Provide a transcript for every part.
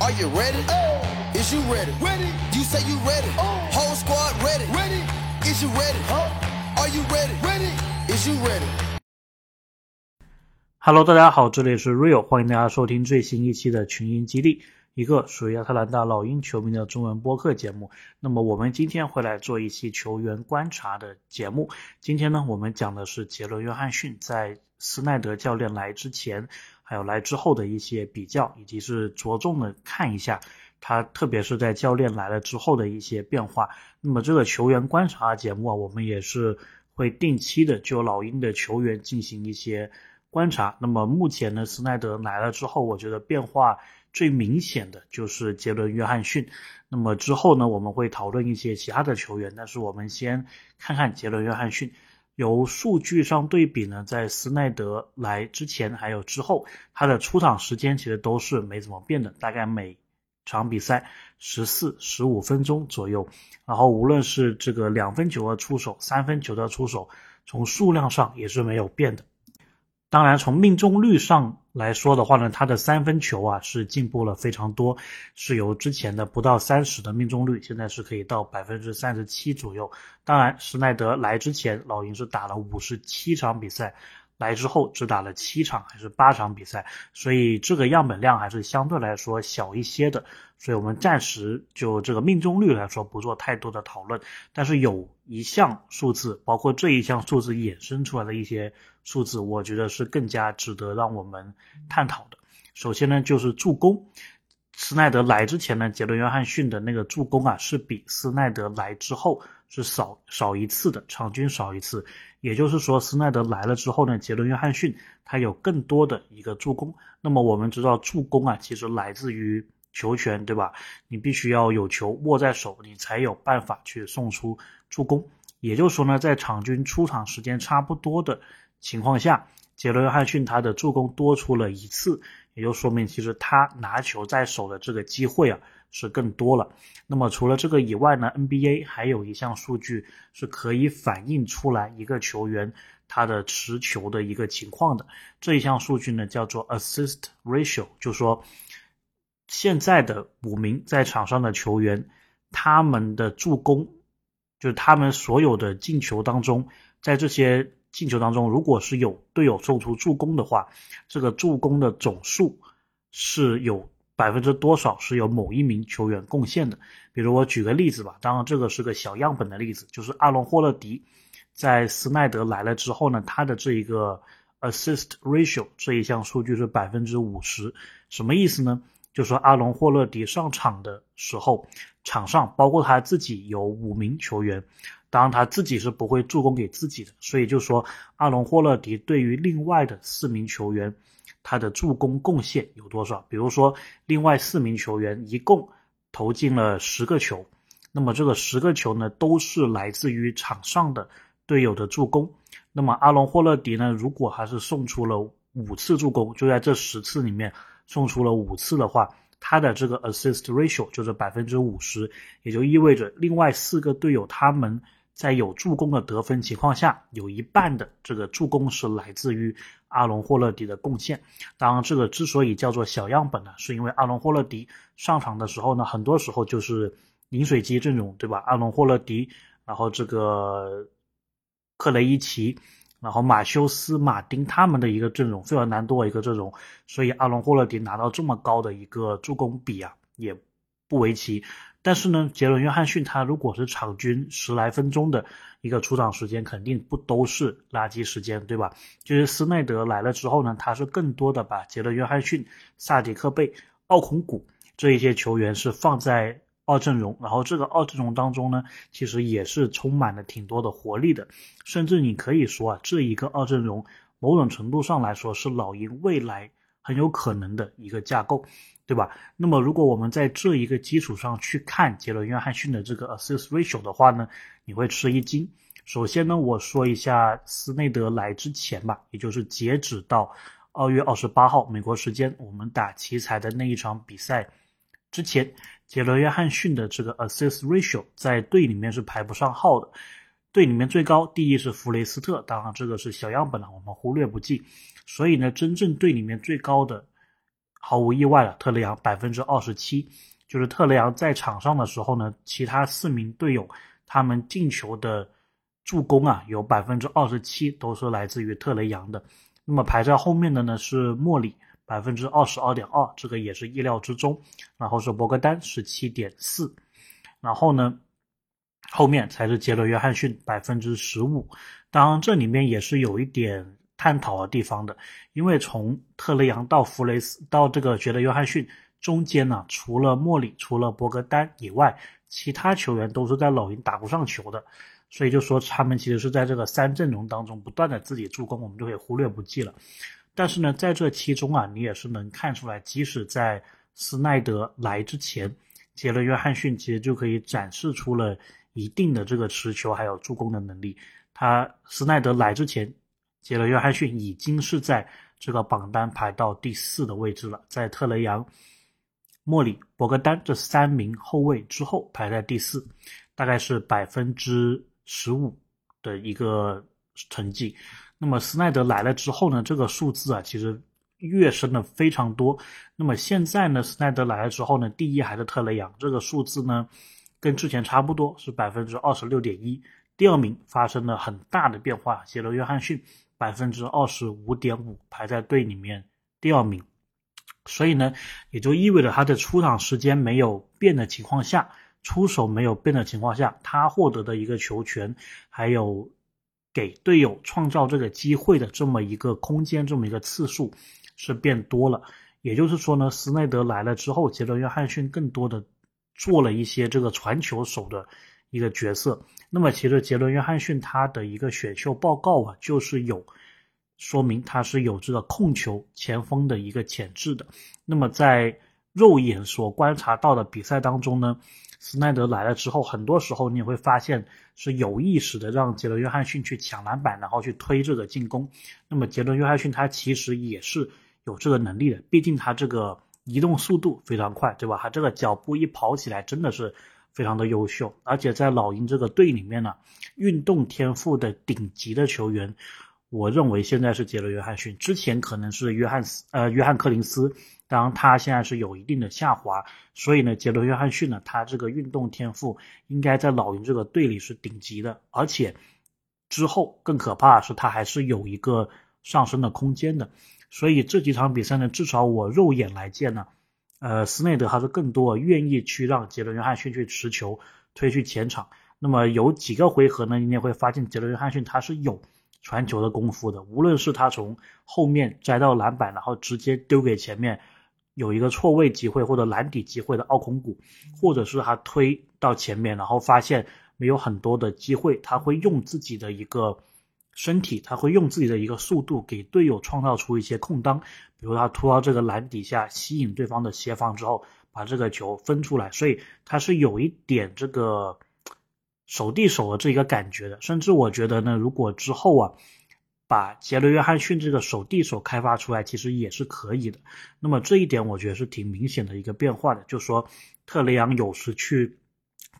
Are you ready? Oh. Is you ready? Ready. You say you ready. Whole squad ready. Ready. Is you ready? Are you ready? Ready. Is you ready? Hello，大家好，这里是 Real，欢迎大家收听最新一期的群英基地，一个属于亚特兰大老鹰球迷的中文播客节目。那么我们今天会来做一期球员观察的节目。今天呢，我们讲的是杰伦·约翰逊在斯奈德教练来之前，还有来之后的一些比较，以及是着重的看一下他，特别是在教练来了之后的一些变化。那么这个球员观察节目啊，我们也是会定期的就老鹰的球员进行一些。观察，那么目前呢，斯奈德来了之后，我觉得变化最明显的就是杰伦·约翰逊。那么之后呢，我们会讨论一些其他的球员，但是我们先看看杰伦·约翰逊。由数据上对比呢，在斯奈德来之前还有之后，他的出场时间其实都是没怎么变的，大概每场比赛十四、十五分钟左右。然后无论是这个两分球的出手、三分球的出手，从数量上也是没有变的。当然，从命中率上来说的话呢，他的三分球啊是进步了非常多，是由之前的不到三十的命中率，现在是可以到百分之三十七左右。当然，施耐德来之前，老鹰是打了五十七场比赛。来之后只打了七场还是八场比赛，所以这个样本量还是相对来说小一些的，所以我们暂时就这个命中率来说不做太多的讨论。但是有一项数字，包括这一项数字衍生出来的一些数字，我觉得是更加值得让我们探讨的。首先呢，就是助攻。斯奈德来之前呢，杰伦·约翰逊的那个助攻啊，是比斯奈德来之后是少少一次的，场均少一次。也就是说，斯奈德来了之后呢，杰伦·约翰逊他有更多的一个助攻。那么我们知道，助攻啊，其实来自于球权，对吧？你必须要有球握在手，你才有办法去送出助攻。也就是说呢，在场均出场时间差不多的情况下，杰伦·约翰逊他的助攻多出了一次。也就说明，其实他拿球在手的这个机会啊是更多了。那么除了这个以外呢，NBA 还有一项数据是可以反映出来一个球员他的持球的一个情况的。这一项数据呢叫做 assist ratio，就说现在的五名在场上的球员，他们的助攻，就是他们所有的进球当中，在这些。进球当中，如果是有队友送出助攻的话，这个助攻的总数是有百分之多少是由某一名球员贡献的？比如我举个例子吧，当然这个是个小样本的例子，就是阿隆霍勒迪在斯奈德来了之后呢，他的这一个 assist ratio 这一项数据是百分之五十，什么意思呢？就说阿隆霍勒迪上场的时候，场上包括他自己有五名球员。当然他自己是不会助攻给自己的，所以就说阿隆霍勒迪对于另外的四名球员，他的助攻贡献有多少？比如说另外四名球员一共投进了十个球，那么这个十个球呢都是来自于场上的队友的助攻。那么阿隆霍勒迪呢，如果还是送出了五次助攻，就在这十次里面送出了五次的话。他的这个 assist ratio 就是百分之五十，也就意味着另外四个队友他们在有助攻的得分情况下，有一半的这个助攻是来自于阿隆霍勒迪的贡献。当然，这个之所以叫做小样本呢，是因为阿隆霍勒迪上场的时候呢，很多时候就是饮水机阵容，对吧？阿隆霍勒迪，然后这个克雷伊奇。然后马修斯、马丁他们的一个阵容，费尔南多一个阵容，所以阿隆霍勒迪拿到这么高的一个助攻比啊，也不为奇。但是呢，杰伦约翰逊他如果是场均十来分钟的一个出场时间，肯定不都是垃圾时间，对吧？就是斯奈德来了之后呢，他是更多的把杰伦约翰逊、萨迪克贝、奥孔古这一些球员是放在。二阵容，然后这个二阵容当中呢，其实也是充满了挺多的活力的，甚至你可以说啊，这一个二阵容某种程度上来说是老鹰未来很有可能的一个架构，对吧？那么如果我们在这一个基础上去看杰伦约翰逊的这个 assist ratio 的话呢，你会吃一惊。首先呢，我说一下斯内德来之前吧，也就是截止到二月二十八号美国时间，我们打奇才的那一场比赛之前。杰伦·约翰逊的这个 assist ratio 在队里面是排不上号的，队里面最高第一是弗雷斯特，当然这个是小样本了，我们忽略不计。所以呢，真正队里面最高的毫无意外了，特雷杨百分之二十七，就是特雷杨在场上的时候呢，其他四名队友他们进球的助攻啊，有百分之二十七都是来自于特雷杨的。那么排在后面的呢是莫里，百分之二十二点二，这个也是意料之中。然后是博格丹十七点四，然后呢后面才是杰伦约翰逊百分之十五。当然这里面也是有一点。探讨的地方的，因为从特雷杨到弗雷斯到这个觉得约翰逊中间呢，除了莫里、除了博格丹以外，其他球员都是在老鹰打不上球的，所以就说他们其实是在这个三阵容当中不断的自己助攻，我们就可以忽略不计了。但是呢，在这其中啊，你也是能看出来，即使在斯奈德来之前，杰伦约翰逊其实就可以展示出了一定的这个持球还有助攻的能力。他斯奈德来之前。杰伦·约翰逊已经是在这个榜单排到第四的位置了，在特雷杨、莫里、博格丹这三名后卫之后排在第四，大概是百分之十五的一个成绩。那么斯奈德来了之后呢，这个数字啊其实跃升了非常多。那么现在呢，斯奈德来了之后呢，第一还是特雷杨，这个数字呢跟之前差不多，是百分之二十六点一。第二名发生了很大的变化，杰伦·约翰逊。百分之二十五点五排在队里面第二名，所以呢，也就意味着他的出场时间没有变的情况下，出手没有变的情况下，他获得的一个球权，还有给队友创造这个机会的这么一个空间，这么一个次数是变多了。也就是说呢，斯内德来了之后，杰伦约翰逊更多的做了一些这个传球手的。一个角色，那么其实杰伦·约翰逊他的一个选秀报告啊，就是有说明他是有这个控球前锋的一个潜质的。那么在肉眼所观察到的比赛当中呢，斯奈德来了之后，很多时候你也会发现是有意识的让杰伦·约翰逊去抢篮板，然后去推这个进攻。那么杰伦·约翰逊他其实也是有这个能力的，毕竟他这个移动速度非常快，对吧？他这个脚步一跑起来真的是。非常的优秀，而且在老鹰这个队里面呢，运动天赋的顶级的球员，我认为现在是杰伦约翰逊，之前可能是约翰斯呃约翰柯林斯，当然他现在是有一定的下滑，所以呢杰伦约翰逊呢，他这个运动天赋应该在老鹰这个队里是顶级的，而且之后更可怕的是他还是有一个上升的空间的，所以这几场比赛呢，至少我肉眼来见呢。呃，斯内德还是更多愿意去让杰伦约翰逊去持球推去前场。那么有几个回合呢，你也会发现杰伦约翰逊他是有传球的功夫的。无论是他从后面摘到篮板，然后直接丢给前面有一个错位机会或者篮底机会的奥孔古，或者是他推到前面，然后发现没有很多的机会，他会用自己的一个。身体他会用自己的一个速度给队友创造出一些空当，比如他突到这个篮底下吸引对方的协防之后，把这个球分出来，所以他是有一点这个手递手的这一个感觉的。甚至我觉得呢，如果之后啊把杰伦约翰逊这个手递手开发出来，其实也是可以的。那么这一点我觉得是挺明显的一个变化的，就说特雷杨有时去。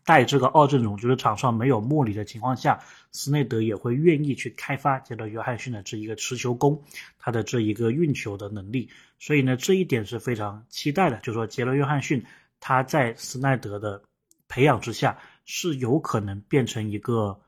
在这个二阵容就是场上没有莫里的情况下，斯内德也会愿意去开发杰伦约翰逊的这一个持球攻，他的这一个运球的能力。所以呢，这一点是非常期待的。就是说杰伦约翰逊他在斯奈德的培养之下，是有可能变成一个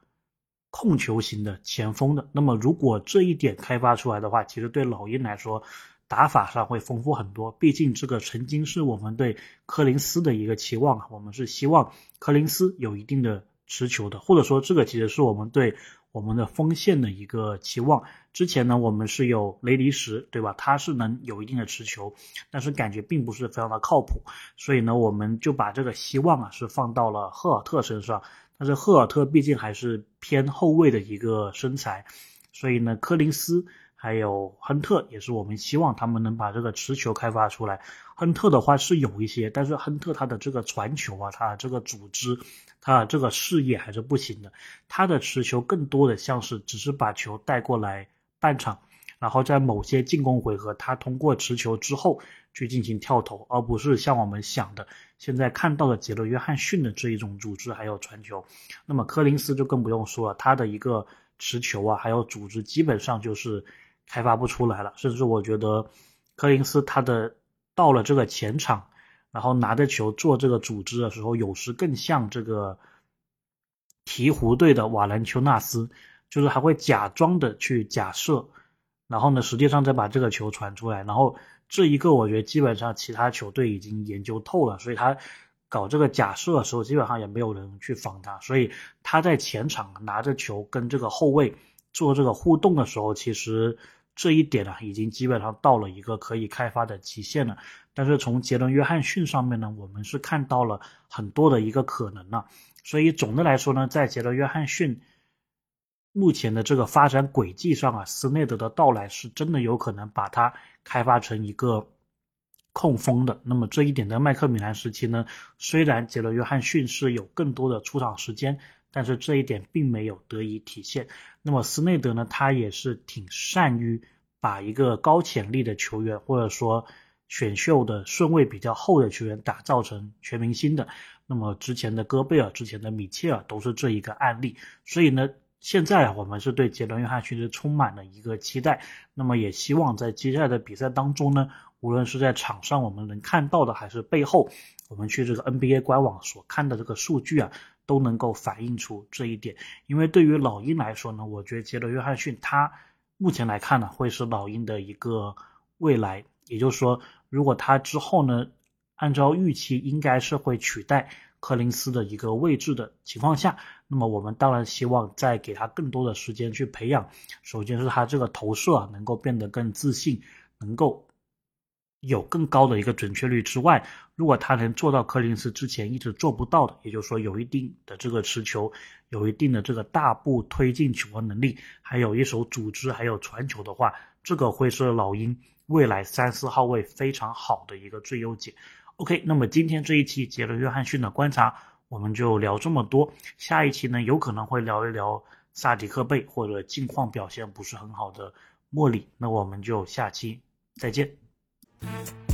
控球型的前锋的。那么如果这一点开发出来的话，其实对老鹰来说。打法上会丰富很多，毕竟这个曾经是我们对柯林斯的一个期望啊，我们是希望柯林斯有一定的持球的，或者说这个其实是我们对我们的锋线的一个期望。之前呢，我们是有雷迪什，对吧？他是能有一定的持球，但是感觉并不是非常的靠谱，所以呢，我们就把这个希望啊是放到了赫尔特身上。但是赫尔特毕竟还是偏后卫的一个身材，所以呢，柯林斯。还有亨特也是我们希望他们能把这个持球开发出来。亨特的话是有一些，但是亨特他的这个传球啊，他这个组织，他这个视野还是不行的。他的持球更多的像是只是把球带过来半场，然后在某些进攻回合，他通过持球之后去进行跳投，而不是像我们想的现在看到的杰伦约翰逊的这一种组织还有传球。那么柯林斯就更不用说了，他的一个持球啊，还有组织基本上就是。开发不出来了，甚至我觉得柯林斯他的到了这个前场，然后拿着球做这个组织的时候，有时更像这个鹈鹕队的瓦兰丘纳斯，就是还会假装的去假设，然后呢，实际上再把这个球传出来。然后这一个我觉得基本上其他球队已经研究透了，所以他搞这个假设的时候，基本上也没有人去防他，所以他在前场拿着球跟这个后卫做这个互动的时候，其实。这一点呢，已经基本上到了一个可以开发的极限了。但是从杰伦·约翰逊上面呢，我们是看到了很多的一个可能了。所以总的来说呢，在杰伦·约翰逊目前的这个发展轨迹上啊，斯内德的到来是真的有可能把它开发成一个控锋的。那么这一点在麦克米兰时期呢，虽然杰伦·约翰逊是有更多的出场时间。但是这一点并没有得以体现。那么斯内德呢？他也是挺善于把一个高潜力的球员，或者说选秀的顺位比较后的球员打造成全明星的。那么之前的戈贝尔、之前的米切尔都是这一个案例。所以呢，现在我们是对杰伦·约翰逊是充满了一个期待。那么也希望在接下来的比赛当中呢，无论是在场上我们能看到的，还是背后我们去这个 NBA 官网所看的这个数据啊。都能够反映出这一点，因为对于老鹰来说呢，我觉得杰德·约翰逊他目前来看呢，会是老鹰的一个未来。也就是说，如果他之后呢，按照预期应该是会取代柯林斯的一个位置的情况下，那么我们当然希望再给他更多的时间去培养。首先是他这个投射啊，能够变得更自信，能够。有更高的一个准确率之外，如果他能做到柯林斯之前一直做不到的，也就是说有一定的这个持球，有一定的这个大步推进球的能力，还有一手组织，还有传球的话，这个会是老鹰未来三四号位非常好的一个最优解。OK，那么今天这一期杰伦约翰逊的观察我们就聊这么多，下一期呢有可能会聊一聊萨迪克贝或者近况表现不是很好的莫里，那我们就下期再见。Bye.